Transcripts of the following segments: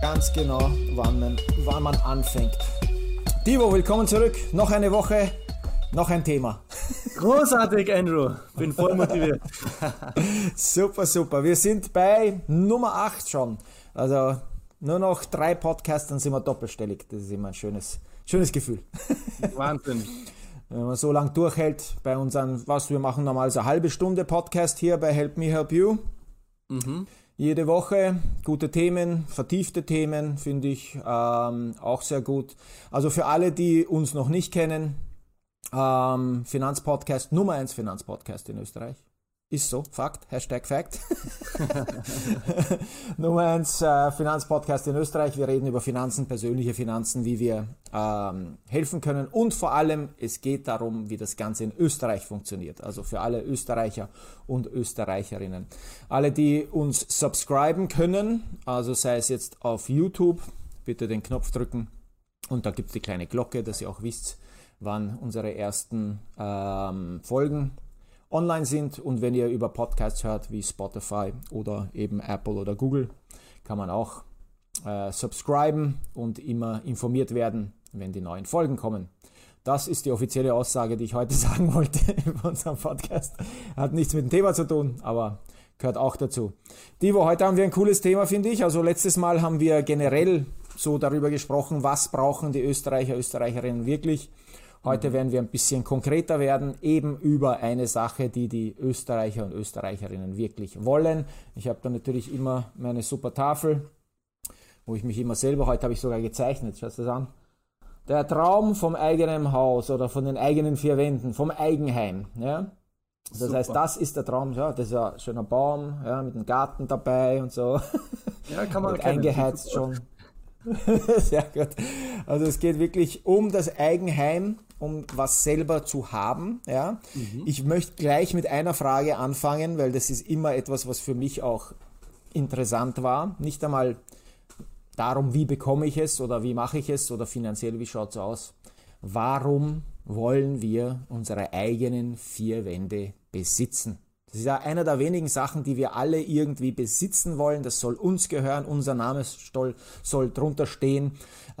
Ganz genau, wann man, wann man anfängt. Divo, willkommen zurück. Noch eine Woche, noch ein Thema. Großartig, Andrew. Bin voll motiviert. super, super. Wir sind bei Nummer 8 schon. Also nur noch drei Podcasts, dann sind wir doppelstellig. Das ist immer ein schönes, schönes Gefühl. Wahnsinn. Wenn man so lange durchhält bei unseren, was wir machen normalerweise eine halbe Stunde Podcast hier bei Help Me Help You. Mhm. Jede Woche gute Themen, vertiefte Themen finde ich ähm, auch sehr gut. Also für alle, die uns noch nicht kennen, ähm, Finanzpodcast, Nummer 1 Finanzpodcast in Österreich. Ist so, Fakt, Hashtag Fact. Nummer 1 äh, Finanzpodcast in Österreich. Wir reden über Finanzen, persönliche Finanzen, wie wir ähm, helfen können und vor allem, es geht darum, wie das Ganze in Österreich funktioniert. Also für alle Österreicher und Österreicherinnen. Alle, die uns subscriben können, also sei es jetzt auf YouTube, bitte den Knopf drücken und da gibt es die kleine Glocke, dass ihr auch wisst, wann unsere ersten ähm, Folgen online sind. Und wenn ihr über Podcasts hört, wie Spotify oder eben Apple oder Google, kann man auch äh, subscriben und immer informiert werden, wenn die neuen Folgen kommen. Das ist die offizielle Aussage, die ich heute sagen wollte über unseren Podcast. Hat nichts mit dem Thema zu tun, aber gehört auch dazu. Divo, heute haben wir ein cooles Thema, finde ich. Also letztes Mal haben wir generell so darüber gesprochen, was brauchen die Österreicher, Österreicherinnen wirklich. Heute werden wir ein bisschen konkreter werden, eben über eine Sache, die die Österreicher und Österreicherinnen wirklich wollen. Ich habe da natürlich immer meine super Tafel, wo ich mich immer selber, heute habe ich sogar gezeichnet, schaust du das an? Der Traum vom eigenen Haus oder von den eigenen vier Wänden, vom Eigenheim. Ja? Das Super. heißt, das ist der Traum. Ja, das ist ein schöner Baum ja, mit einem Garten dabei und so. Ja, kann man eingeheizt schon. Sehr gut. Also es geht wirklich um das Eigenheim, um was selber zu haben. Ja? Mhm. Ich möchte gleich mit einer Frage anfangen, weil das ist immer etwas, was für mich auch interessant war. Nicht einmal darum, wie bekomme ich es oder wie mache ich es oder finanziell, wie schaut es aus. Warum wollen wir unsere eigenen vier Wände besitzen? Das ist ja einer der wenigen Sachen, die wir alle irgendwie besitzen wollen. Das soll uns gehören, unser Name soll, soll drunter stehen.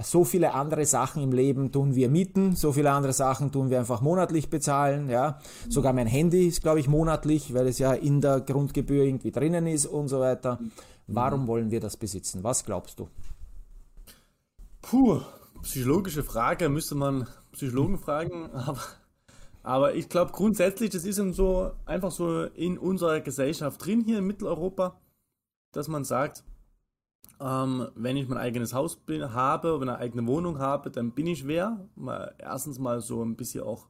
So viele andere Sachen im Leben tun wir mieten, so viele andere Sachen tun wir einfach monatlich bezahlen. Ja, sogar mein Handy ist, glaube ich, monatlich, weil es ja in der Grundgebühr irgendwie drinnen ist und so weiter. Warum wollen wir das besitzen? Was glaubst du? Puh, psychologische Frage müsste man Psychologen fragen, aber aber ich glaube grundsätzlich, das ist so einfach so in unserer Gesellschaft drin hier in Mitteleuropa, dass man sagt, ähm, wenn ich mein eigenes Haus bin, habe oder eine eigene Wohnung habe, dann bin ich wer. Mal, erstens mal so ein bisschen auch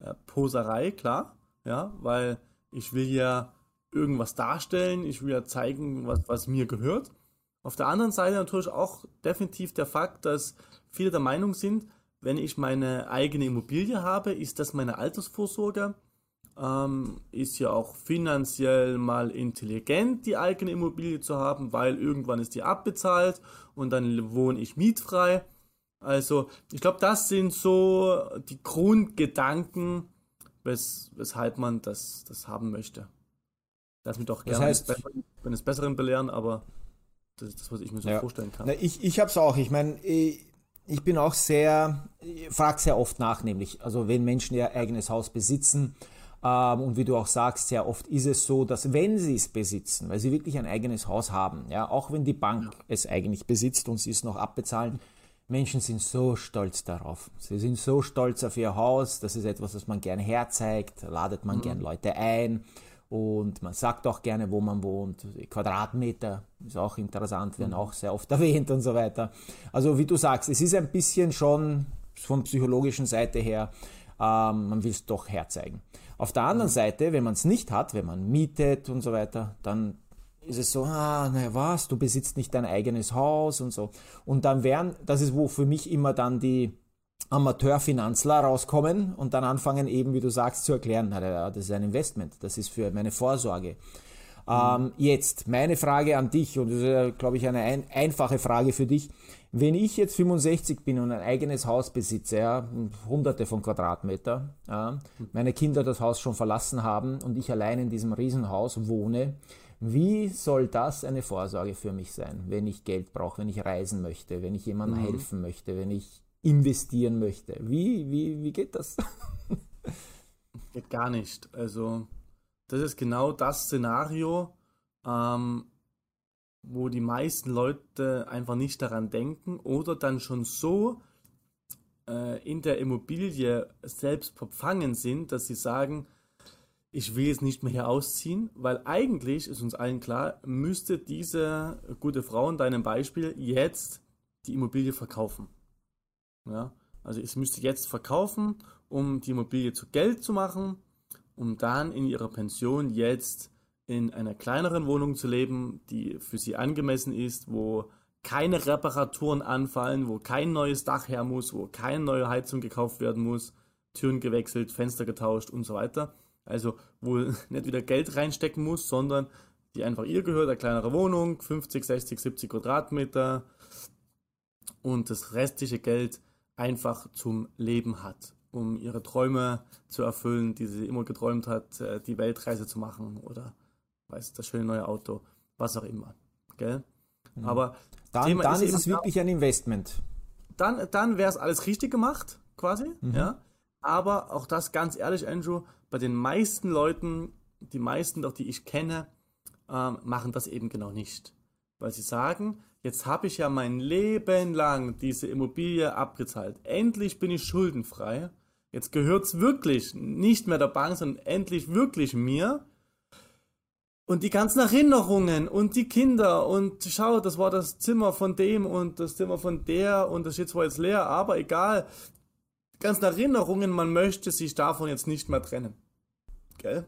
äh, Poserei, klar, ja, weil ich will ja irgendwas darstellen, ich will ja zeigen, was, was mir gehört. Auf der anderen Seite natürlich auch definitiv der Fakt, dass viele der Meinung sind, wenn ich meine eigene Immobilie habe, ist das meine Altersvorsorge. Ähm, ist ja auch finanziell mal intelligent, die eigene Immobilie zu haben, weil irgendwann ist die abbezahlt und dann wohne ich mietfrei. Also ich glaube, das sind so die Grundgedanken, wes weshalb man das, das haben möchte. Lass mich doch gerne das heißt, eines Besseren belehren, aber das ist das, was ich mir so ja. vorstellen kann. Na, ich ich habe es auch. Ich meine, ich bin auch sehr, frage sehr oft nach, nämlich, also wenn Menschen ihr eigenes Haus besitzen, ähm, und wie du auch sagst, sehr oft ist es so, dass wenn sie es besitzen, weil sie wirklich ein eigenes Haus haben, ja, auch wenn die Bank ja. es eigentlich besitzt und sie es noch abbezahlen, Menschen sind so stolz darauf. Sie sind so stolz auf ihr Haus. Das ist etwas, was man gerne herzeigt. ladet man mhm. gern Leute ein. Und man sagt auch gerne, wo man wohnt. Quadratmeter ist auch interessant, werden mhm. auch sehr oft erwähnt und so weiter. Also wie du sagst, es ist ein bisschen schon von psychologischen Seite her, ähm, man will es doch herzeigen. Auf der anderen mhm. Seite, wenn man es nicht hat, wenn man mietet und so weiter, dann ist es so, ah, naja, was, du besitzt nicht dein eigenes Haus und so. Und dann wären, das ist wo für mich immer dann die, Amateurfinanzler rauskommen und dann anfangen eben, wie du sagst, zu erklären, das ist ein Investment, das ist für meine Vorsorge. Mhm. Ähm, jetzt, meine Frage an dich, und das ist, glaube ich, eine ein, einfache Frage für dich. Wenn ich jetzt 65 bin und ein eigenes Haus besitze, ja, hunderte von Quadratmeter, ja, meine Kinder das Haus schon verlassen haben und ich allein in diesem Riesenhaus wohne, Wie soll das eine Vorsorge für mich sein, wenn ich Geld brauche, wenn ich reisen möchte, wenn ich jemandem mhm. helfen möchte, wenn ich investieren möchte? Wie, wie, wie geht das? Geht gar nicht. Also, das ist genau das Szenario, ähm, wo die meisten Leute einfach nicht daran denken oder dann schon so äh, in der Immobilie selbst verfangen sind, dass sie sagen, ich will jetzt nicht mehr hier ausziehen, weil eigentlich ist uns allen klar, müsste diese gute Frau in deinem Beispiel jetzt die Immobilie verkaufen. Ja, also es müsste jetzt verkaufen, um die Immobilie zu Geld zu machen, um dann in ihrer Pension jetzt in einer kleineren Wohnung zu leben, die für sie angemessen ist, wo keine Reparaturen anfallen, wo kein neues Dach her muss, wo keine neue Heizung gekauft werden muss, Türen gewechselt, Fenster getauscht und so weiter. Also wo nicht wieder Geld reinstecken muss, sondern die einfach ihr gehört, eine kleinere Wohnung, 50, 60, 70 Quadratmeter und das restliche Geld einfach zum Leben hat, um ihre Träume zu erfüllen, die sie immer geträumt hat, äh, die Weltreise zu machen oder weiß das schöne neue Auto, was auch immer. Gell? Mhm. Aber dann, dann ist, ist es wirklich ein Investment. Dann, dann wäre es alles richtig gemacht, quasi. Mhm. Ja. Aber auch das ganz ehrlich, Andrew, bei den meisten Leuten, die meisten doch, die ich kenne, ähm, machen das eben genau nicht. Weil sie sagen, jetzt habe ich ja mein Leben lang diese Immobilie abgezahlt. Endlich bin ich schuldenfrei. Jetzt gehört es wirklich nicht mehr der Bank, sondern endlich wirklich mir. Und die ganzen Erinnerungen und die Kinder und schau, das war das Zimmer von dem und das Zimmer von der und das steht zwar jetzt leer, aber egal. Die ganzen Erinnerungen, man möchte sich davon jetzt nicht mehr trennen. Gell?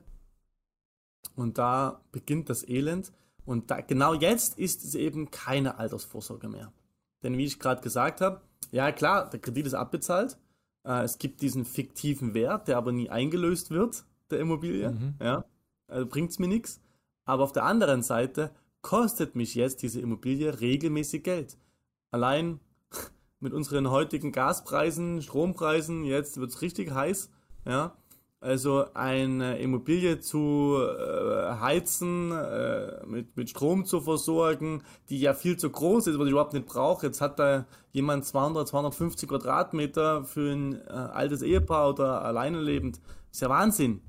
Und da beginnt das Elend. Und da, genau jetzt ist es eben keine Altersvorsorge mehr. Denn wie ich gerade gesagt habe, ja klar, der Kredit ist abbezahlt. Äh, es gibt diesen fiktiven Wert, der aber nie eingelöst wird, der Immobilie. Mhm. Ja, also bringt es mir nichts. Aber auf der anderen Seite kostet mich jetzt diese Immobilie regelmäßig Geld. Allein mit unseren heutigen Gaspreisen, Strompreisen, jetzt wird es richtig heiß. Ja, also eine Immobilie zu äh, heizen, äh, mit, mit Strom zu versorgen, die ja viel zu groß ist, was ich überhaupt nicht brauche. Jetzt hat da jemand 200, 250 Quadratmeter für ein äh, altes Ehepaar oder alleine lebend. Ist ja Wahnsinn.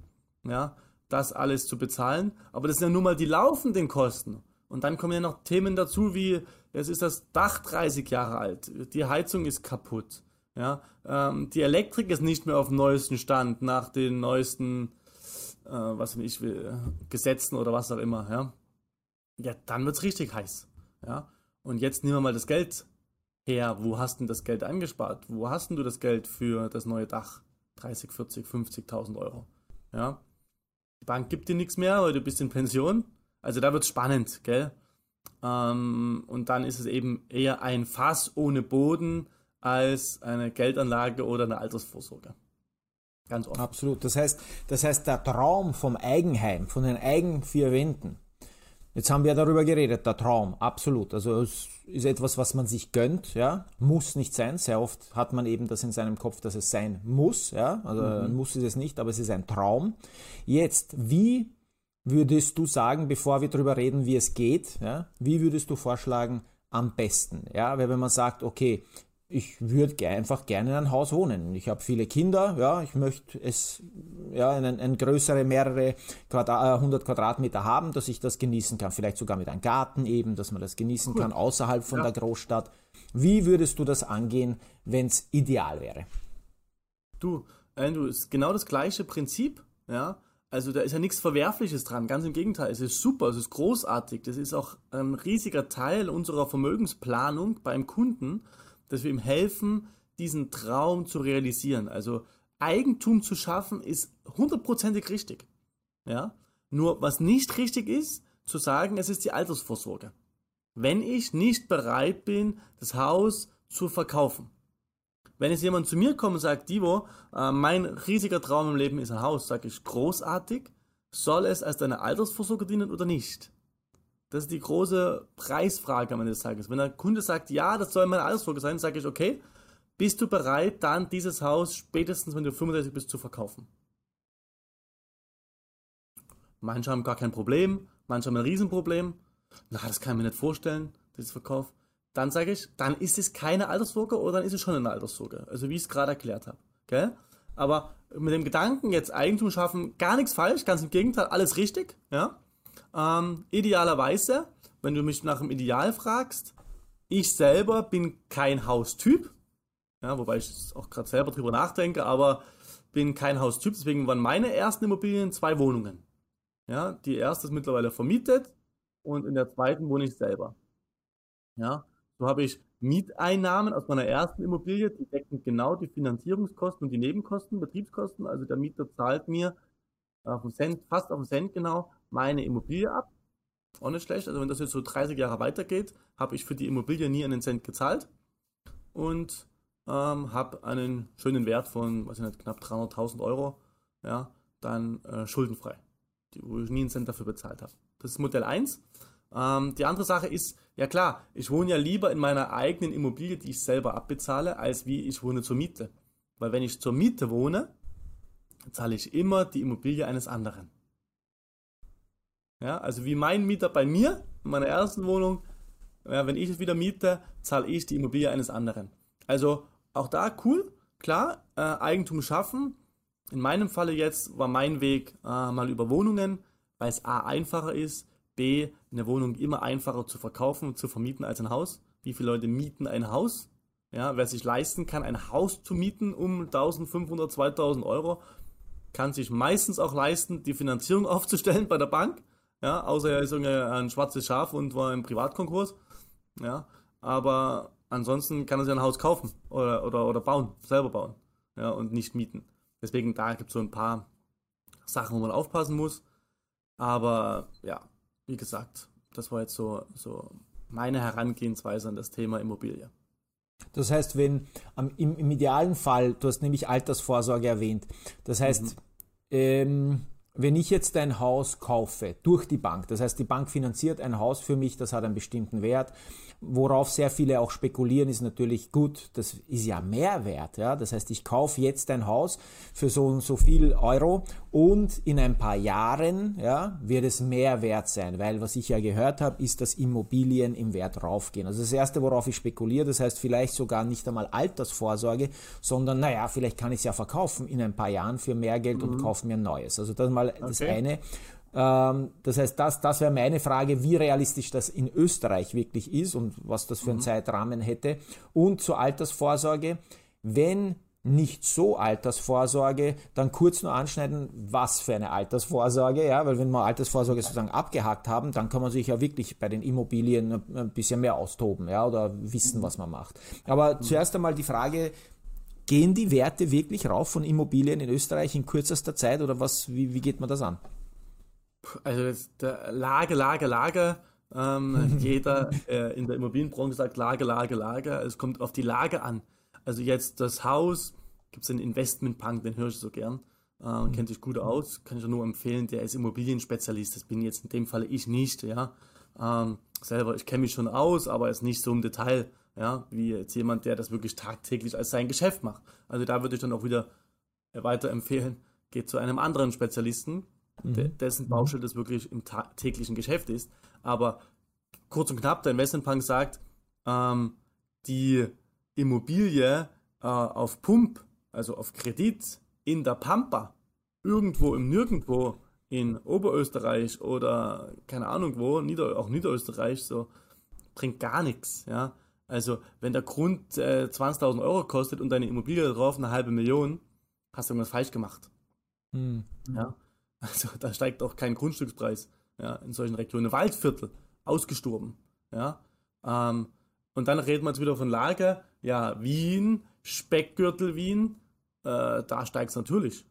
Ja, das alles zu bezahlen. Aber das sind ja nun mal die laufenden Kosten. Und dann kommen ja noch Themen dazu wie, jetzt ist das Dach 30 Jahre alt, die Heizung ist kaputt. Ja, ähm, die Elektrik ist nicht mehr auf dem neuesten Stand nach den neuesten, äh, was ich will, Gesetzen oder was auch immer. Ja, ja dann wird es richtig heiß. Ja, und jetzt nehmen wir mal das Geld her. Wo hast du das Geld angespart? Wo hast du das Geld für das neue Dach? 30, 40, 50.000 Euro. Ja, die Bank gibt dir nichts mehr, weil du bist in Pension. Also da wird es spannend, gell? Ähm, und dann ist es eben eher ein Fass ohne Boden als eine Geldanlage oder eine Altersvorsorge. Ganz oft. Absolut. Das heißt, das heißt, der Traum vom Eigenheim, von den eigenen vier Wänden, Jetzt haben wir darüber geredet, der Traum, absolut. Also es ist etwas, was man sich gönnt, ja, muss nicht sein. Sehr oft hat man eben das in seinem Kopf, dass es sein muss, ja, also mhm. muss ist es nicht, aber es ist ein Traum. Jetzt, wie würdest du sagen, bevor wir darüber reden, wie es geht, ja, wie würdest du vorschlagen, am besten, ja, weil wenn man sagt, okay, ich würde einfach gerne in einem Haus wohnen. Ich habe viele Kinder, ja, ich möchte es, ja, ein, ein größere, mehrere Quadrat, 100 Quadratmeter haben, dass ich das genießen kann. Vielleicht sogar mit einem Garten eben, dass man das genießen cool. kann, außerhalb von ja. der Großstadt. Wie würdest du das angehen, wenn es ideal wäre? Du, Andrew, ist genau das gleiche Prinzip, ja. Also da ist ja nichts Verwerfliches dran, ganz im Gegenteil, es ist super, es ist großartig, das ist auch ein riesiger Teil unserer Vermögensplanung beim Kunden dass wir ihm helfen, diesen Traum zu realisieren. Also Eigentum zu schaffen ist hundertprozentig richtig. Ja? Nur was nicht richtig ist, zu sagen, es ist die Altersvorsorge. Wenn ich nicht bereit bin, das Haus zu verkaufen. Wenn jetzt jemand zu mir kommt und sagt, Divo, äh, mein riesiger Traum im Leben ist ein Haus, sage ich, großartig, soll es als deine Altersvorsorge dienen oder nicht? Das ist die große Preisfrage am Ende des Tages. Wenn der Kunde sagt, ja, das soll meine Altersvorsorge sein, sage ich, okay, bist du bereit, dann dieses Haus spätestens, wenn du 35 bist, zu verkaufen? Manche haben gar kein Problem, Manche haben ein Riesenproblem. Na, das kann ich mir nicht vorstellen, das Verkauf. Dann sage ich, dann ist es keine Alterssorge oder dann ist es schon eine Alterssorge. Also wie ich es gerade erklärt habe. Gell? Aber mit dem Gedanken, jetzt Eigentum schaffen, gar nichts falsch, ganz im Gegenteil, alles richtig. Ja? Ähm, idealerweise, wenn du mich nach dem Ideal fragst, ich selber bin kein Haustyp. Ja, wobei ich auch gerade selber drüber nachdenke, aber bin kein Haustyp. Deswegen waren meine ersten Immobilien zwei Wohnungen. Ja, die erste ist mittlerweile vermietet und in der zweiten wohne ich selber. Ja, so habe ich Mieteinnahmen aus meiner ersten Immobilie, die decken genau die Finanzierungskosten und die Nebenkosten, Betriebskosten. Also der Mieter zahlt mir auf den Cent, fast auf den Cent genau meine Immobilie ab. Auch nicht schlecht. Also wenn das jetzt so 30 Jahre weitergeht, habe ich für die Immobilie nie einen Cent gezahlt und ähm, habe einen schönen Wert von, weiß ich nicht, knapp 300.000 Euro, ja, dann äh, schuldenfrei die, wo ich nie einen Cent dafür bezahlt habe. Das ist Modell 1. Ähm, die andere Sache ist, ja klar, ich wohne ja lieber in meiner eigenen Immobilie, die ich selber abbezahle, als wie ich wohne zur Miete. Weil wenn ich zur Miete wohne, zahle ich immer die Immobilie eines anderen. Ja, also wie mein Mieter bei mir, in meiner ersten Wohnung, ja, wenn ich es wieder miete, zahle ich die Immobilie eines anderen. Also auch da cool, klar, äh, Eigentum schaffen, in meinem Falle jetzt war mein Weg äh, mal über Wohnungen, weil es A einfacher ist, B eine Wohnung immer einfacher zu verkaufen und zu vermieten als ein Haus. Wie viele Leute mieten ein Haus? Ja, wer sich leisten kann, ein Haus zu mieten um 1500, 2000 Euro, kann sich meistens auch leisten, die Finanzierung aufzustellen bei der Bank. Ja, außer er ist ein schwarzes Schaf und war im Privatkonkurs. Ja, aber ansonsten kann er sich ein Haus kaufen oder, oder, oder bauen, selber bauen. Ja, und nicht mieten. Deswegen da gibt es so ein paar Sachen, wo man aufpassen muss. Aber ja, wie gesagt, das war jetzt so, so meine Herangehensweise an das Thema Immobilie. Das heißt, wenn im, im, idealen Fall, du hast nämlich Altersvorsorge erwähnt, das heißt, mhm. ähm, wenn ich jetzt ein Haus kaufe durch die Bank, das heißt, die Bank finanziert ein Haus für mich, das hat einen bestimmten Wert, worauf sehr viele auch spekulieren, ist natürlich gut, das ist ja Mehrwert, ja, das heißt, ich kaufe jetzt ein Haus für so und so viel Euro und in ein paar Jahren, ja, wird es mehr wert sein, weil was ich ja gehört habe, ist, dass Immobilien im Wert raufgehen. Also das erste, worauf ich spekuliere, das heißt vielleicht sogar nicht einmal Altersvorsorge, sondern naja, vielleicht kann ich es ja verkaufen in ein paar Jahren für mehr Geld mhm. und kaufe mir ein neues. Also das mal das okay. eine. Ähm, das heißt, das, das wäre meine Frage, wie realistisch das in Österreich wirklich ist und was das für einen mhm. Zeitrahmen hätte. Und zur Altersvorsorge, wenn nicht so Altersvorsorge, dann kurz nur anschneiden, was für eine Altersvorsorge, ja, weil wenn wir Altersvorsorge sozusagen abgehakt haben, dann kann man sich ja wirklich bei den Immobilien ein bisschen mehr austoben, ja, oder wissen, was man macht. Aber mhm. zuerst einmal die Frage, gehen die Werte wirklich rauf von Immobilien in Österreich in kürzester Zeit oder was, wie, wie geht man das an? Also Lage, Lage, Lage. Ähm, jeder äh, in der Immobilienbranche sagt Lage, Lage, Lage. Es kommt auf die Lage an. Also jetzt das Haus, gibt es einen Investmentpunk, den höre ich so gern. Äh, mhm. Kennt sich gut aus, kann ich nur empfehlen, der ist Immobilienspezialist. Das bin jetzt in dem Falle ich nicht, ja. Ähm, selber, ich kenne mich schon aus, aber ist nicht so im Detail, ja, wie jetzt jemand, der das wirklich tagtäglich als sein Geschäft macht. Also da würde ich dann auch wieder weiterempfehlen, geht zu einem anderen Spezialisten, mhm. dessen mhm. Baustelle das wirklich im täglichen Geschäft ist. Aber kurz und knapp, der Investmentbank sagt, ähm, die Immobilie äh, auf Pump, also auf Kredit in der Pampa, irgendwo im Nirgendwo in Oberösterreich oder keine Ahnung wo, Nieder auch Niederösterreich, so bringt gar nichts. Ja? Also wenn der Grund äh, 20.000 Euro kostet und deine Immobilie drauf eine halbe Million, hast du irgendwas falsch gemacht. Mhm. Ja? Also da steigt auch kein Grundstückspreis ja, in solchen Regionen. Waldviertel, ausgestorben. Ja? Ähm, und dann reden wir jetzt wieder von Lage. Ja, Wien, Speckgürtel Wien, äh, da steigt es natürlich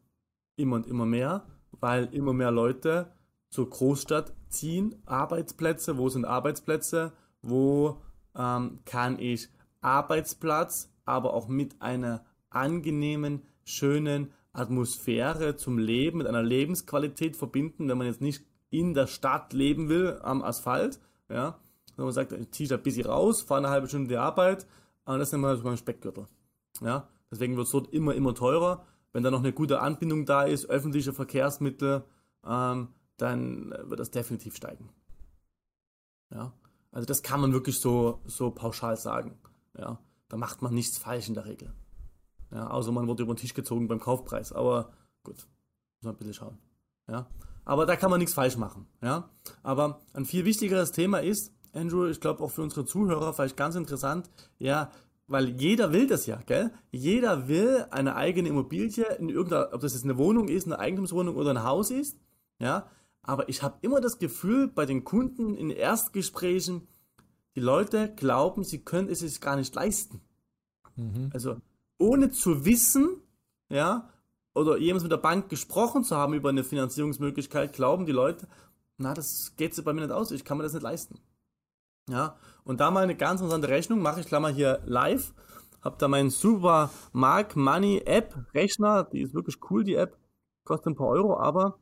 immer und immer mehr, weil immer mehr Leute zur Großstadt ziehen. Arbeitsplätze, wo sind Arbeitsplätze? Wo ähm, kann ich Arbeitsplatz, aber auch mit einer angenehmen, schönen Atmosphäre zum Leben, mit einer Lebensqualität verbinden, wenn man jetzt nicht in der Stadt leben will, am Asphalt, ja, wenn man sagt, ich ziehe da ein bisschen raus, fahre eine halbe Stunde die Arbeit, und das ist immer so mein Speckgürtel, ja, deswegen wird es dort immer, immer teurer, wenn da noch eine gute Anbindung da ist, öffentliche Verkehrsmittel, ähm, dann wird das definitiv steigen. Ja, also das kann man wirklich so, so pauschal sagen. Ja, da macht man nichts falsch in der Regel. Ja, außer man wurde über den Tisch gezogen beim Kaufpreis. Aber gut, muss man ein bisschen schauen. Ja, aber da kann man nichts falsch machen. Ja, aber ein viel wichtigeres Thema ist, Andrew, ich glaube auch für unsere Zuhörer vielleicht ganz interessant, ja, weil jeder will das ja, gell? Jeder will eine eigene Immobilie in irgendeiner, ob das jetzt eine Wohnung ist, eine Eigentumswohnung oder ein Haus ist, ja. Aber ich habe immer das Gefühl bei den Kunden in Erstgesprächen, die Leute glauben, sie können es sich gar nicht leisten. Mhm. Also ohne zu wissen, ja, oder jemals mit der Bank gesprochen zu haben über eine Finanzierungsmöglichkeit, glauben die Leute, na, das geht sich bei mir nicht aus, ich kann mir das nicht leisten. Ja, und da mal eine ganz interessante Rechnung mache ich Klammer hier live. Hab da meinen super Mark Money App Rechner, die ist wirklich cool, die App, kostet ein paar Euro, aber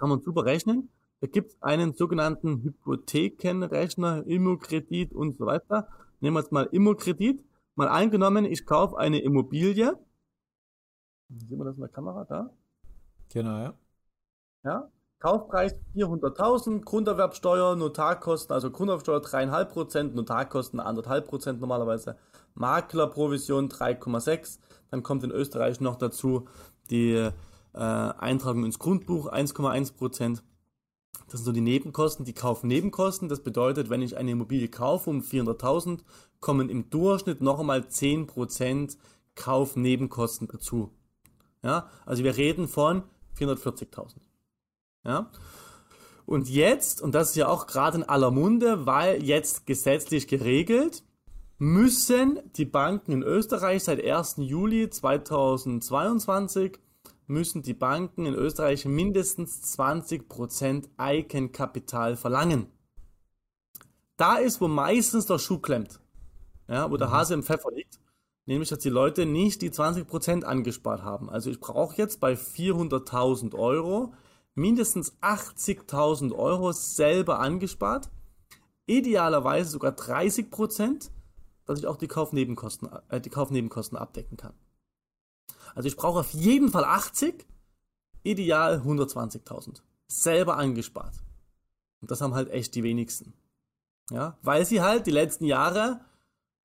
kann man super rechnen. Da gibt es einen sogenannten Hypothekenrechner, Immokredit und so weiter. Nehmen wir jetzt mal Immokredit. Mal eingenommen, ich kaufe eine Immobilie. Sehen wir das in der Kamera da? Genau, ja. Ja, Kaufpreis 400.000, Grunderwerbsteuer, Notarkosten, also Grunderwerbsteuer 3,5%, Notarkosten 1,5% normalerweise, Maklerprovision 3,6%, dann kommt in Österreich noch dazu die äh, Eintragung ins Grundbuch 1,1%. Das sind so die Nebenkosten, die Kaufnebenkosten. Das bedeutet, wenn ich eine Immobilie kaufe um 400.000, kommen im Durchschnitt noch einmal 10% Kaufnebenkosten dazu. Ja, also wir reden von 440.000. Ja? Und jetzt, und das ist ja auch gerade in aller Munde, weil jetzt gesetzlich geregelt, müssen die Banken in Österreich seit 1. Juli 2022 müssen die Banken in Österreich mindestens 20% Eigenkapital verlangen. Da ist, wo meistens der Schuh klemmt. Ja, wo der mhm. Hase im Pfeffer liegt. Nämlich, dass die Leute nicht die 20% angespart haben. Also ich brauche jetzt bei 400.000 Euro mindestens 80.000 Euro selber angespart, idealerweise sogar 30 Prozent, dass ich auch die Kaufnebenkosten, äh, die Kaufnebenkosten abdecken kann. Also ich brauche auf jeden Fall 80, ideal 120.000 selber angespart. Und das haben halt echt die wenigsten. Ja, weil sie halt die letzten Jahre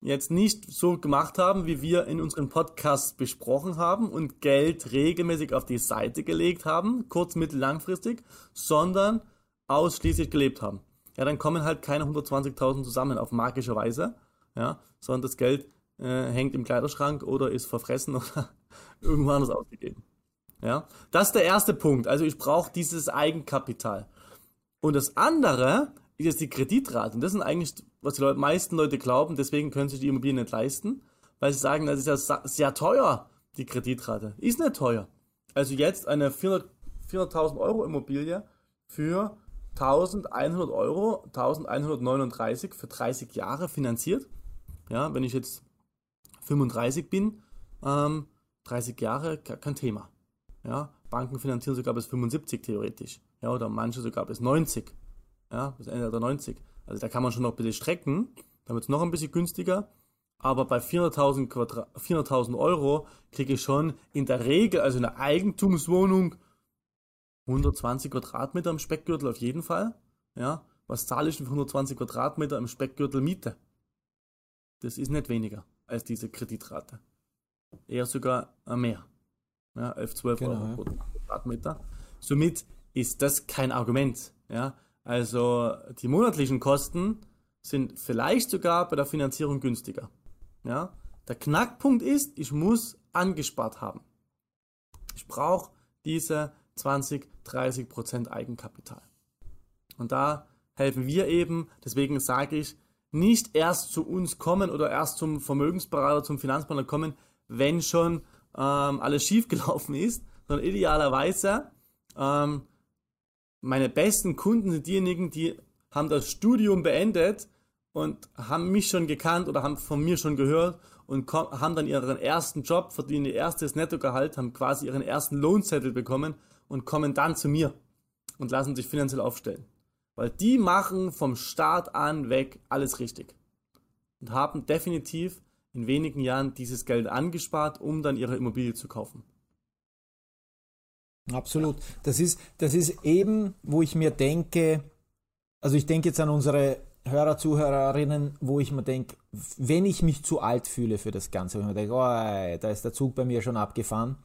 jetzt nicht so gemacht haben, wie wir in unseren Podcasts besprochen haben und Geld regelmäßig auf die Seite gelegt haben, kurz-, mittel-, langfristig, sondern ausschließlich gelebt haben. Ja, dann kommen halt keine 120.000 zusammen auf magische Weise, ja, sondern das Geld äh, hängt im Kleiderschrank oder ist verfressen oder irgendwo anders ausgegeben. Ja, das ist der erste Punkt. Also ich brauche dieses Eigenkapital. Und das andere ist jetzt die Kreditrate. Und das sind eigentlich, was die Leute, meisten Leute glauben, deswegen können sich die Immobilien nicht leisten, weil sie sagen, das ist ja sehr teuer, die Kreditrate. Ist nicht teuer. Also jetzt eine 400.000 400 Euro Immobilie für 1100 Euro, 1139 für 30 Jahre finanziert. Ja, wenn ich jetzt 35 bin, ähm, 30 Jahre, kein Thema. Ja, Banken finanzieren sogar bis 75 theoretisch. Ja, oder manche sogar bis 90 ja, bis Ende der 90. Also da kann man schon noch ein bisschen strecken, wird es noch ein bisschen günstiger. Aber bei 400.000 400 Euro kriege ich schon in der Regel, also eine Eigentumswohnung, 120 Quadratmeter im Speckgürtel auf jeden Fall. Ja, was zahle ich für 120 Quadratmeter im Speckgürtel Miete? Das ist nicht weniger als diese Kreditrate. Eher sogar mehr. Ja, 11, 12 genau, Euro pro Quadratmeter. Somit ist das kein Argument. Ja, also die monatlichen Kosten sind vielleicht sogar bei der Finanzierung günstiger. Ja? Der Knackpunkt ist, ich muss angespart haben. Ich brauche diese 20, 30 Prozent Eigenkapital. Und da helfen wir eben, deswegen sage ich, nicht erst zu uns kommen oder erst zum Vermögensberater, zum Finanzplaner kommen, wenn schon ähm, alles schiefgelaufen ist, sondern idealerweise ähm, meine besten Kunden sind diejenigen, die haben das Studium beendet und haben mich schon gekannt oder haben von mir schon gehört und haben dann ihren ersten Job, verdienen ihr erstes Nettogehalt, haben quasi ihren ersten Lohnzettel bekommen und kommen dann zu mir und lassen sich finanziell aufstellen. Weil die machen vom Start an weg alles richtig und haben definitiv in wenigen Jahren dieses Geld angespart, um dann ihre Immobilie zu kaufen. Absolut. Das ist, das ist eben, wo ich mir denke, also ich denke jetzt an unsere Hörer, Zuhörerinnen, wo ich mir denke, wenn ich mich zu alt fühle für das Ganze, wenn ich mir denke, oh, da ist der Zug bei mir schon abgefahren,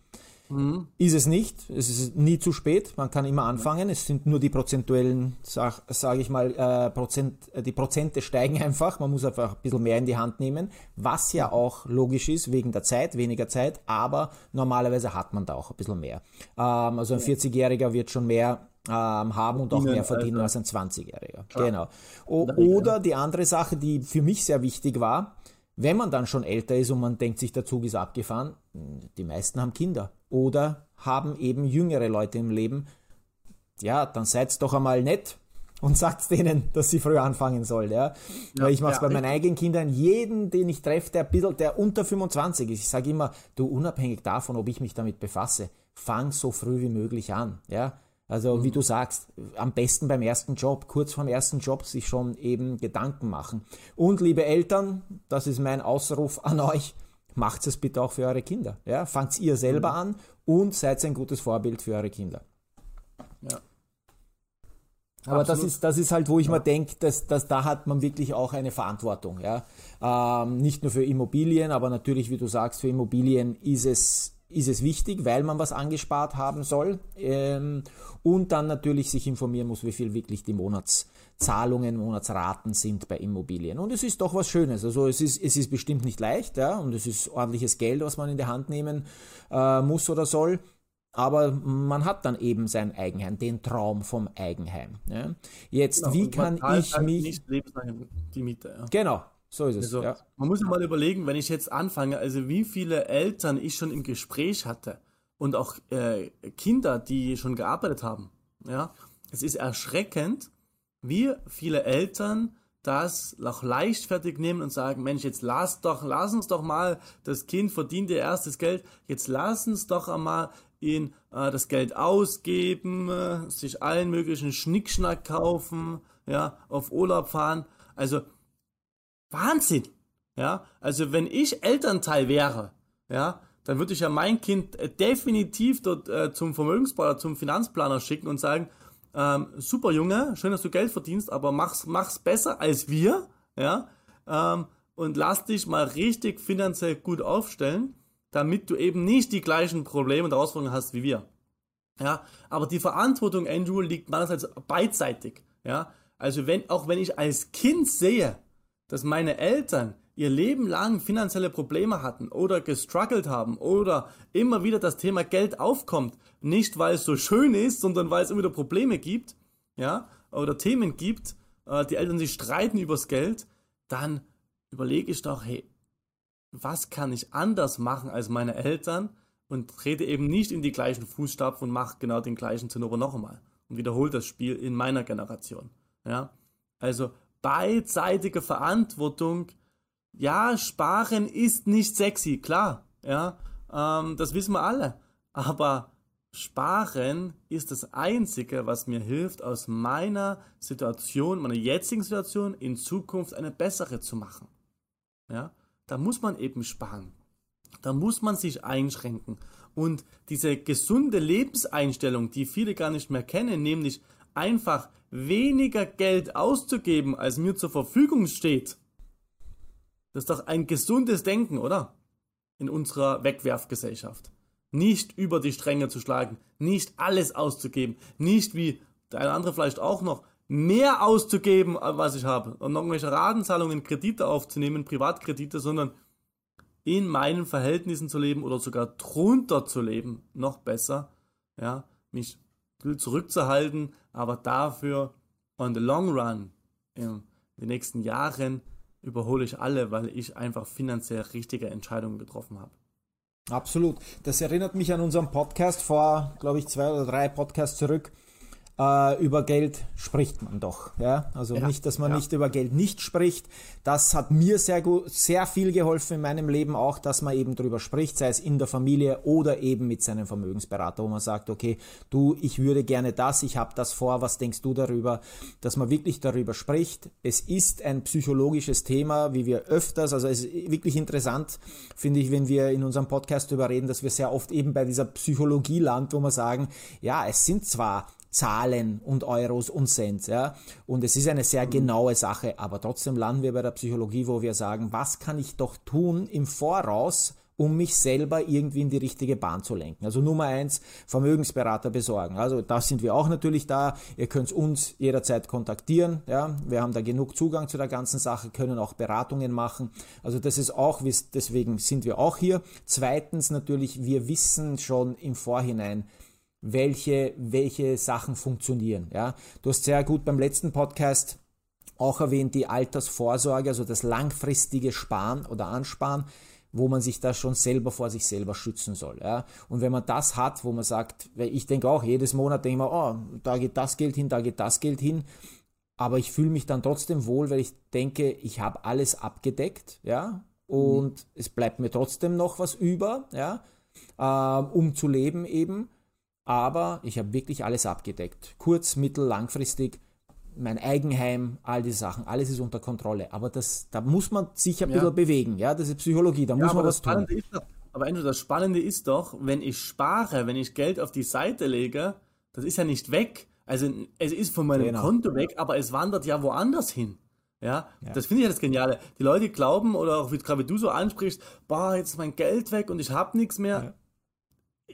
mhm. ist es nicht. Es ist nie zu spät. Man kann immer anfangen. Es sind nur die prozentuellen, sage sag ich mal, äh, Prozent, äh, die Prozente steigen einfach. Man muss einfach ein bisschen mehr in die Hand nehmen, was ja auch logisch ist, wegen der Zeit, weniger Zeit, aber normalerweise hat man da auch ein bisschen mehr. Ähm, also ein 40-Jähriger wird schon mehr ähm, haben und auch mehr verdienen als ein 20-Jähriger. Genau. O oder die andere Sache, die für mich sehr wichtig war, wenn man dann schon älter ist und man denkt sich, der Zug ist abgefahren, die meisten haben Kinder oder haben eben jüngere Leute im Leben. Ja, dann seid doch einmal nett und sagt denen, dass sie früher anfangen sollen. Ja? ja Weil ich mache es ja, bei meinen eigenen Kindern, jeden, den ich treffe, der, bisschen, der unter 25 ist. Ich sage immer, du unabhängig davon, ob ich mich damit befasse, fang so früh wie möglich an. Ja? Also mhm. wie du sagst, am besten beim ersten Job, kurz vorm ersten Job sich schon eben Gedanken machen. Und liebe Eltern, das ist mein Ausruf an euch, macht es bitte auch für eure Kinder. Ja? Fangt ihr selber mhm. an und seid ein gutes Vorbild für eure Kinder. Ja. Aber das ist, das ist halt, wo ich ja. mir denke, dass, dass da hat man wirklich auch eine Verantwortung. Ja? Ähm, nicht nur für Immobilien, aber natürlich, wie du sagst, für Immobilien ist es ist es wichtig, weil man was angespart haben soll ähm, und dann natürlich sich informieren muss, wie viel wirklich die Monatszahlungen, Monatsraten sind bei Immobilien. Und es ist doch was Schönes. Also es ist, es ist bestimmt nicht leicht ja, und es ist ordentliches Geld, was man in die Hand nehmen äh, muss oder soll. Aber man hat dann eben sein Eigenheim, den Traum vom Eigenheim. Ja. Jetzt, genau, wie kann ich halt mich. Nicht die Miete, ja. Genau, so ist es. Also, ja. Man muss mal überlegen, wenn ich jetzt anfange, also wie viele Eltern ich schon im Gespräch hatte und auch äh, Kinder, die schon gearbeitet haben. Ja, es ist erschreckend, wie viele Eltern das auch leichtfertig nehmen und sagen, Mensch, jetzt lass doch, lass uns doch mal, das Kind verdient ihr erstes Geld, jetzt lass uns doch einmal ihn äh, das Geld ausgeben, äh, sich allen möglichen Schnickschnack kaufen, ja, auf Urlaub fahren. Also Wahnsinn. Ja, also wenn ich Elternteil wäre, ja, dann würde ich ja mein Kind äh, definitiv dort äh, zum Vermögensplaner, zum Finanzplaner schicken und sagen, ähm, super Junge, schön, dass du Geld verdienst, aber mach's, mach's besser als wir, ja, ähm, und lass dich mal richtig finanziell gut aufstellen, damit du eben nicht die gleichen Probleme und Herausforderungen hast wie wir. Ja, aber die Verantwortung, Andrew, liegt meinerseits beidseitig. Ja, also wenn, auch wenn ich als Kind sehe, dass meine Eltern ihr Leben lang finanzielle Probleme hatten oder gestruggelt haben oder immer wieder das Thema Geld aufkommt, nicht weil es so schön ist, sondern weil es immer wieder Probleme gibt, ja, oder Themen gibt, äh, die Eltern sich streiten übers Geld, dann überlege ich doch, hey, was kann ich anders machen als meine Eltern? Und trete eben nicht in die gleichen Fußstapfen und mache genau den gleichen Zinnober noch einmal und wiederhole das Spiel in meiner Generation, ja. Also beidseitige Verantwortung. Ja, sparen ist nicht sexy, klar, ja, ähm, das wissen wir alle. Aber sparen ist das Einzige, was mir hilft, aus meiner Situation, meiner jetzigen Situation in Zukunft eine bessere zu machen. Ja, da muss man eben sparen. Da muss man sich einschränken. Und diese gesunde Lebenseinstellung, die viele gar nicht mehr kennen, nämlich einfach weniger Geld auszugeben, als mir zur Verfügung steht. Das ist doch ein gesundes Denken, oder? In unserer Wegwerfgesellschaft. Nicht über die Stränge zu schlagen, nicht alles auszugeben, nicht wie der eine andere vielleicht auch noch mehr auszugeben, was ich habe und irgendwelche Ratenzahlungen, Kredite aufzunehmen, Privatkredite, sondern in meinen Verhältnissen zu leben oder sogar drunter zu leben, noch besser, ja, mich zurückzuhalten, aber dafür on the long run, in den nächsten Jahren, überhole ich alle, weil ich einfach finanziell richtige Entscheidungen getroffen habe. Absolut. Das erinnert mich an unseren Podcast vor, glaube ich, zwei oder drei Podcasts zurück. Äh, über Geld spricht man doch. Ja? Also ja, nicht, dass man ja. nicht über Geld nicht spricht. Das hat mir sehr gut, sehr viel geholfen in meinem Leben auch, dass man eben drüber spricht, sei es in der Familie oder eben mit seinem Vermögensberater, wo man sagt, okay, du, ich würde gerne das, ich habe das vor, was denkst du darüber? Dass man wirklich darüber spricht. Es ist ein psychologisches Thema, wie wir öfters, also es ist wirklich interessant, finde ich, wenn wir in unserem Podcast darüber reden, dass wir sehr oft eben bei dieser Psychologie landen, wo wir sagen, ja, es sind zwar Zahlen und Euros und Cent. Ja? Und es ist eine sehr genaue Sache, aber trotzdem landen wir bei der Psychologie, wo wir sagen, was kann ich doch tun im Voraus, um mich selber irgendwie in die richtige Bahn zu lenken. Also Nummer eins, Vermögensberater besorgen. Also da sind wir auch natürlich da. Ihr könnt uns jederzeit kontaktieren. Ja, wir haben da genug Zugang zu der ganzen Sache, können auch Beratungen machen. Also das ist auch, deswegen sind wir auch hier. Zweitens natürlich, wir wissen schon im Vorhinein, welche, welche Sachen funktionieren. Ja? Du hast sehr gut beim letzten Podcast auch erwähnt, die Altersvorsorge, also das langfristige Sparen oder Ansparen, wo man sich da schon selber vor sich selber schützen soll. Ja? Und wenn man das hat, wo man sagt, ich denke auch, jedes Monat denke ich mir, oh, da geht das Geld hin, da geht das Geld hin, aber ich fühle mich dann trotzdem wohl, weil ich denke, ich habe alles abgedeckt, ja, und mhm. es bleibt mir trotzdem noch was über, ja, äh, um zu leben eben aber ich habe wirklich alles abgedeckt. Kurz, mittel, langfristig, mein Eigenheim, all die Sachen, alles ist unter Kontrolle. Aber das, da muss man sich ein ja. bisschen bewegen, ja, das ist Psychologie, da ja, muss man was tun. Doch, aber Andrew, das Spannende ist doch, wenn ich spare, wenn ich Geld auf die Seite lege, das ist ja nicht weg. Also es ist von meinem genau. Konto weg, aber es wandert ja woanders hin. Ja, ja. das finde ich ja das Geniale. Die Leute glauben, oder auch wie gerade du so ansprichst, boah, jetzt ist mein Geld weg und ich habe nichts mehr.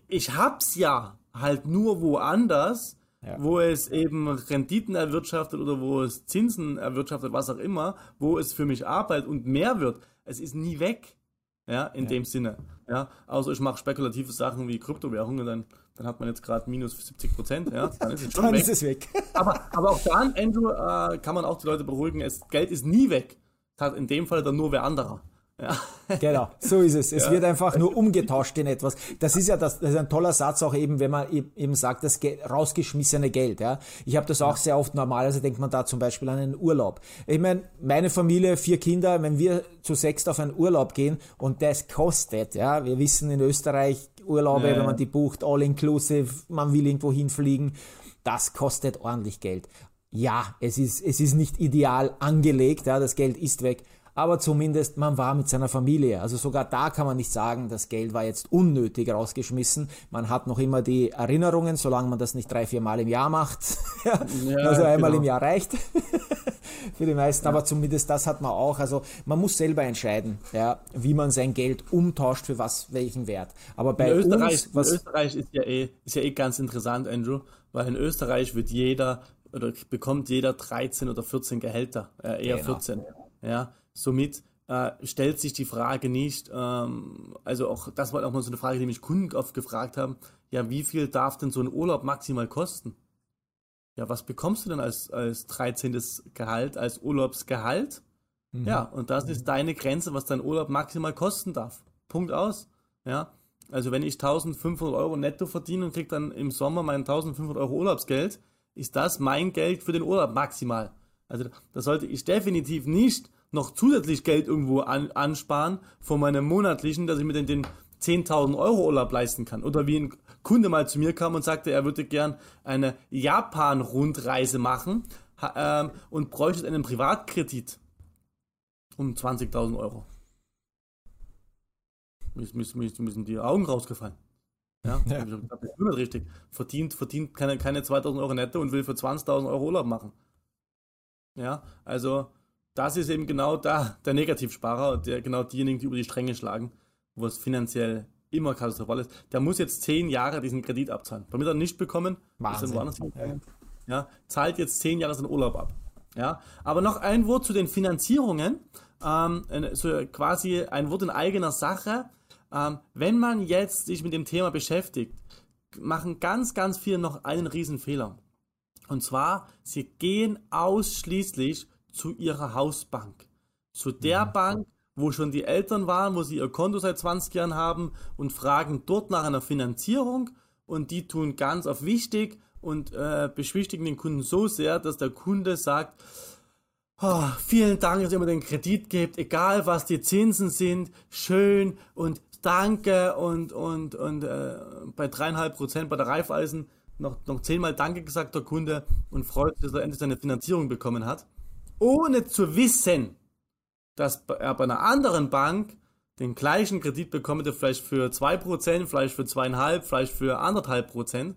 Ich hab's ja halt nur woanders, ja. wo es eben Renditen erwirtschaftet oder wo es Zinsen erwirtschaftet, was auch immer, wo es für mich arbeitet und mehr wird. Es ist nie weg. Ja, in ja. dem Sinne. Ja, außer ich mache spekulative Sachen wie Kryptowährungen, dann, dann hat man jetzt gerade minus 70 Prozent, ja, dann ist es schon dann weg. Ist es weg. aber, aber auch dann, Andrew, äh, kann man auch die Leute beruhigen, es, Geld ist nie weg. Das hat in dem Fall dann nur wer anderer. Ja. Genau, so ist es. Es ja. wird einfach nur umgetauscht in etwas. Das ist ja das, das ist ein toller Satz auch eben, wenn man eben sagt, das rausgeschmissene Geld. Ja. Ich habe das auch sehr oft normal, also denkt man da zum Beispiel an einen Urlaub. Ich meine, meine Familie, vier Kinder, wenn wir zu sechst auf einen Urlaub gehen und das kostet, ja, wir wissen in Österreich Urlaube, ja. wenn man die bucht, all inclusive, man will irgendwo hinfliegen, das kostet ordentlich Geld. Ja, es ist, es ist nicht ideal angelegt, ja, das Geld ist weg, aber zumindest man war mit seiner Familie. Also sogar da kann man nicht sagen, das Geld war jetzt unnötig rausgeschmissen. Man hat noch immer die Erinnerungen, solange man das nicht drei, vier Mal im Jahr macht. ja, also einmal genau. im Jahr reicht für die meisten, ja. aber zumindest das hat man auch. Also man muss selber entscheiden, ja, wie man sein Geld umtauscht für was, welchen Wert. Aber bei in Österreich, uns, was Österreich ist ja eh, ist ja eh ganz interessant, Andrew, weil in Österreich wird jeder oder bekommt jeder 13 oder 14 Gehälter, äh, eher genau. 14. Ja, Somit äh, stellt sich die Frage nicht, ähm, also auch das war auch mal so eine Frage, die mich Kunden oft gefragt haben, ja, wie viel darf denn so ein Urlaub maximal kosten? Ja, was bekommst du denn als, als 13. Gehalt, als Urlaubsgehalt? Mhm. Ja, und das ist deine Grenze, was dein Urlaub maximal kosten darf. Punkt aus. Ja, also wenn ich 1500 Euro netto verdiene und kriege dann im Sommer mein 1500 Euro Urlaubsgeld, ist das mein Geld für den Urlaub maximal. Also da sollte ich definitiv nicht noch zusätzlich Geld irgendwo an, ansparen von meinem monatlichen, dass ich mir den, den 10.000 Euro Urlaub leisten kann. Oder wie ein Kunde mal zu mir kam und sagte, er würde gern eine Japan-Rundreise machen ähm, und bräuchte einen Privatkredit um 20.000 Euro. Mir müssen, müssen die Augen rausgefallen. Ja, ja. das ist nicht richtig. Verdient, verdient keine, keine 2000 Euro netto und will für 20.000 Euro Urlaub machen. Ja, also das ist eben genau da der Negativsparer, der genau diejenigen, die über die Stränge schlagen, wo es finanziell immer katastrophal ist. Der muss jetzt zehn Jahre diesen Kredit abzahlen. Damit er nicht bekommen, ist woanders ja. ja, zahlt jetzt zehn Jahre seinen Urlaub ab. Ja, aber noch ein Wort zu den Finanzierungen, ähm, so quasi ein Wort in eigener Sache. Ähm, wenn man jetzt sich mit dem Thema beschäftigt, machen ganz, ganz viele noch einen riesen Fehler. Und zwar, sie gehen ausschließlich zu ihrer Hausbank. Zu der mhm. Bank, wo schon die Eltern waren, wo sie ihr Konto seit 20 Jahren haben und fragen dort nach einer Finanzierung und die tun ganz auf wichtig und äh, beschwichtigen den Kunden so sehr, dass der Kunde sagt, oh, vielen Dank, dass ihr mir den Kredit gebt, egal was die Zinsen sind, schön und danke und, und, und äh, bei dreieinhalb Prozent bei der Raiffeisen noch, noch zehnmal Danke gesagt, der Kunde, und freut sich, dass er endlich seine Finanzierung bekommen hat, ohne zu wissen, dass er bei einer anderen Bank den gleichen Kredit bekommt, vielleicht für 2%, vielleicht für 2,5%, vielleicht für 1,5%.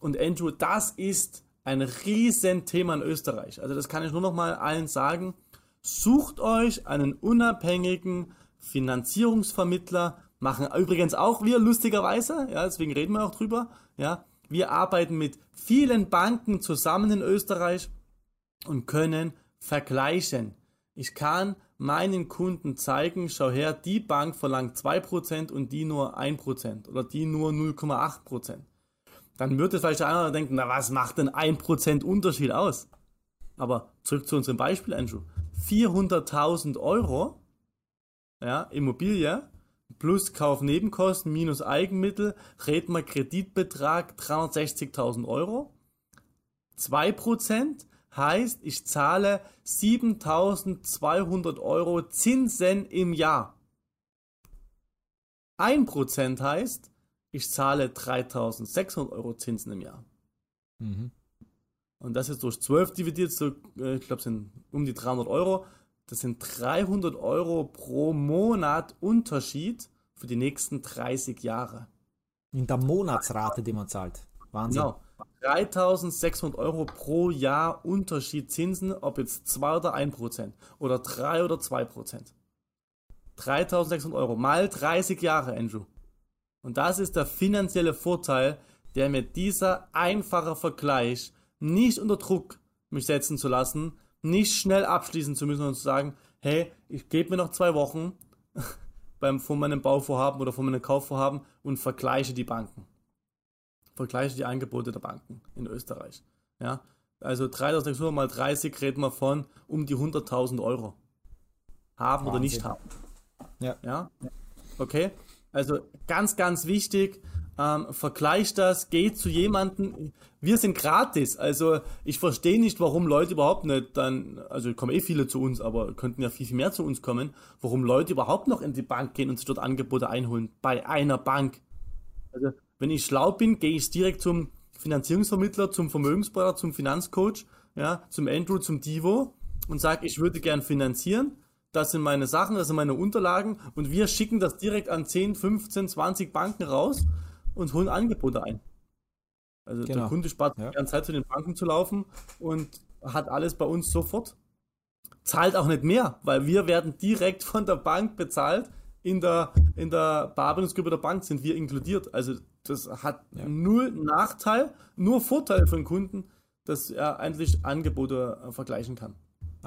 Und Andrew, das ist ein Riesenthema in Österreich. Also das kann ich nur noch mal allen sagen. Sucht euch einen unabhängigen Finanzierungsvermittler, machen übrigens auch wir lustigerweise, ja, deswegen reden wir auch drüber, ja. Wir arbeiten mit vielen Banken zusammen in Österreich und können vergleichen. Ich kann meinen Kunden zeigen, schau her, die Bank verlangt 2% und die nur 1% oder die nur 0,8%. Dann würde vielleicht einer denken, na was macht denn 1% Unterschied aus? Aber zurück zu unserem Beispiel, Andrew. 400.000 Euro, ja, Immobilie, plus Kaufnebenkosten minus Eigenmittel, reden wir Kreditbetrag 360.000 Euro. 2% heißt, ich zahle 7200 Euro Zinsen im Jahr. 1% heißt, ich zahle 3600 Euro Zinsen im Jahr. Mhm. Und das ist durch 12 dividiert, so, äh, ich glaube, sind um die 300 Euro. Das sind 300 Euro pro Monat Unterschied für die nächsten 30 Jahre. In der Monatsrate, die man zahlt. Wahnsinn. Genau. 3600 Euro pro Jahr Unterschied Zinsen, ob jetzt 2 oder 1 Prozent oder 3 oder 2 Prozent. 3600 Euro mal 30 Jahre, Andrew. Und das ist der finanzielle Vorteil, der mir dieser einfache Vergleich nicht unter Druck mich setzen zu lassen, nicht schnell abschließen zu müssen und zu sagen, hey, ich gebe mir noch zwei Wochen beim, von meinem Bauvorhaben oder von meinem Kaufvorhaben und vergleiche die Banken vergleiche die Angebote der Banken in Österreich. Ja, also 3600 mal 30 reden wir von um die 100.000 Euro. Haben Wahnsinn. oder nicht haben. Ja. ja. Okay. Also ganz, ganz wichtig, ähm, vergleich das, geh zu jemandem. Wir sind gratis. Also ich verstehe nicht, warum Leute überhaupt nicht dann, also kommen eh viele zu uns, aber könnten ja viel, viel mehr zu uns kommen, warum Leute überhaupt noch in die Bank gehen und sich dort Angebote einholen. Bei einer Bank. Also wenn ich schlau bin, gehe ich direkt zum Finanzierungsvermittler, zum Vermögensberater, zum Finanzcoach, ja, zum Andrew, zum Divo und sage, ich würde gern finanzieren. Das sind meine Sachen, das sind meine Unterlagen und wir schicken das direkt an 10, 15, 20 Banken raus und holen Angebote ein. Also genau. der Kunde spart ja. Zeit zu den Banken zu laufen und hat alles bei uns sofort. Zahlt auch nicht mehr, weil wir werden direkt von der Bank bezahlt. In der, in der Bearbeitungsgruppe der Bank sind wir inkludiert. Also das hat ja. null Nachteil, nur Vorteil für den Kunden, dass er endlich Angebote äh, vergleichen kann.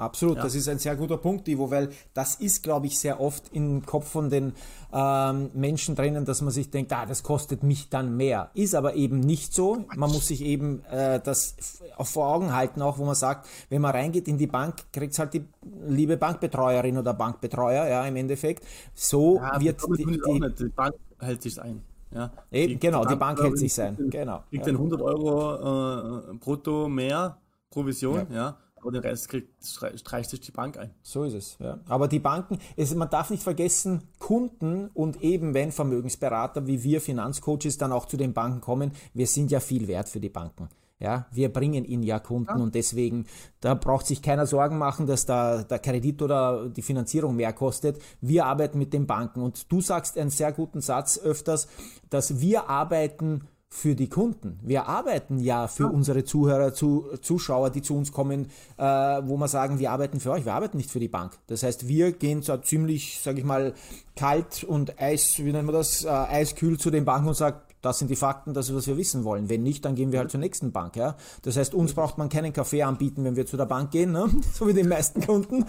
Absolut, ja. das ist ein sehr guter Punkt, Ivo, weil das ist, glaube ich, sehr oft im Kopf von den ähm, Menschen drinnen, dass man sich denkt, ah, das kostet mich dann mehr. Ist aber eben nicht so. Man muss sich eben äh, das vor Augen halten, auch wo man sagt, wenn man reingeht in die Bank, kriegt es halt die liebe Bankbetreuerin oder Bankbetreuer, ja, im Endeffekt. So ja, wird die, die, die Bank hält sich ein. Ja, Eben, genau, die Bank hält sich sein. Genau. Kriegt ja. 100 Euro äh, brutto mehr Provision, ja. ja. Aber den Rest kriegt, streicht sich die Bank ein. So ist es. Ja. Aber die Banken, es, man darf nicht vergessen, Kunden und eben wenn Vermögensberater wie wir Finanzcoaches dann auch zu den Banken kommen, wir sind ja viel wert für die Banken. Ja, wir bringen ihnen ja Kunden ja. und deswegen, da braucht sich keiner Sorgen machen, dass da der Kredit oder die Finanzierung mehr kostet. Wir arbeiten mit den Banken und du sagst einen sehr guten Satz öfters, dass wir arbeiten für die Kunden. Wir arbeiten ja für ja. unsere Zuhörer, zu, Zuschauer, die zu uns kommen, äh, wo wir sagen, wir arbeiten für euch, wir arbeiten nicht für die Bank. Das heißt, wir gehen so ziemlich, sage ich mal, kalt und eis, wie nennen wir das, äh, eiskühl zu den Banken und sagen, das sind die Fakten, das ist, was wir wissen wollen. Wenn nicht, dann gehen wir halt zur nächsten Bank. Ja? Das heißt, uns braucht man keinen Kaffee anbieten, wenn wir zu der Bank gehen, ne? so wie die meisten Kunden,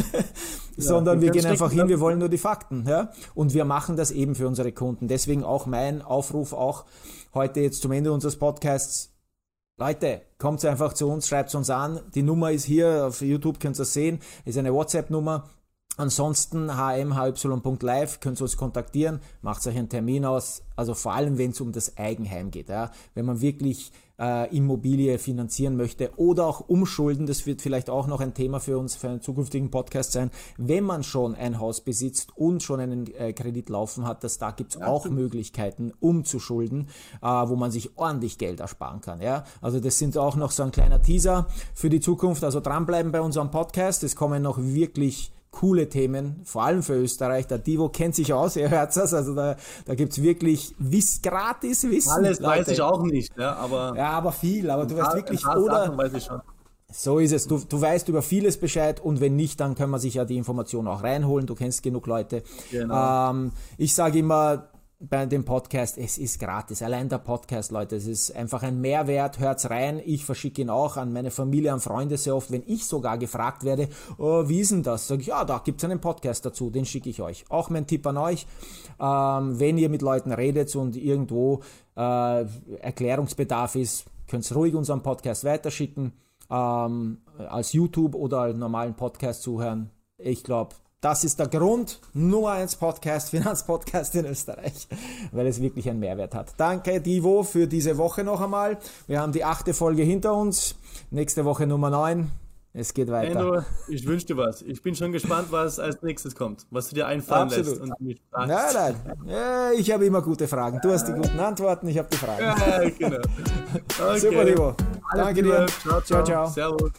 sondern wir gehen einfach hin, wir wollen nur die Fakten. Ja? Und wir machen das eben für unsere Kunden. Deswegen auch mein Aufruf auch heute jetzt zum Ende unseres Podcasts. Leute, kommt einfach zu uns, schreibt uns an. Die Nummer ist hier, auf YouTube könnt ihr das sehen, ist eine WhatsApp-Nummer Ansonsten hmhy.live könnt ihr uns kontaktieren, macht euch einen Termin aus, also vor allem wenn es um das Eigenheim geht. Ja. Wenn man wirklich äh, Immobilie finanzieren möchte oder auch umschulden, das wird vielleicht auch noch ein Thema für uns für einen zukünftigen Podcast sein, wenn man schon ein Haus besitzt und schon einen äh, Kredit laufen hat, dass da gibt es auch Möglichkeiten umzuschulden, äh, wo man sich ordentlich Geld ersparen kann. Ja. Also das sind auch noch so ein kleiner Teaser für die Zukunft. Also dranbleiben bei unserem Podcast. Es kommen noch wirklich coole Themen, vor allem für Österreich. Der Divo kennt sich aus, ihr hört es, also da, da gibt es wirklich Wiss, gratis Wissen. Alles Leute. weiß ich auch nicht, ja, aber... Ja, aber viel, aber du weißt wirklich, oder... So ist es. Du, du weißt über vieles Bescheid und wenn nicht, dann können wir sich ja die Informationen auch reinholen. Du kennst genug Leute. Genau. Ähm, ich sage immer, bei dem Podcast, es ist gratis. Allein der Podcast, Leute, es ist einfach ein Mehrwert. Hört's rein. Ich verschicke ihn auch an meine Familie, an Freunde sehr oft. Wenn ich sogar gefragt werde, oh, wie ist denn das? Sag ich, ja, da gibt's einen Podcast dazu, den schicke ich euch. Auch mein Tipp an euch, ähm, wenn ihr mit Leuten redet und irgendwo äh, Erklärungsbedarf ist, könnt's ruhig unseren Podcast weiterschicken, ähm, als YouTube oder als normalen Podcast zuhören. Ich glaube, das ist der Grund, Nummer 1 Podcast, Finanzpodcast in Österreich, weil es wirklich einen Mehrwert hat. Danke, Divo, für diese Woche noch einmal. Wir haben die achte Folge hinter uns. Nächste Woche Nummer 9. Es geht weiter. Endo, ich wünsche dir was. Ich bin schon gespannt, was als nächstes kommt, was du dir einfallen Absolut. lässt. Und nein, nein. Ja, ich habe immer gute Fragen. Du hast die guten Antworten, ich habe die Fragen. Ja, genau. Okay. Super, Divo. Danke dir. Ciao, ciao. ciao, ciao. Servus.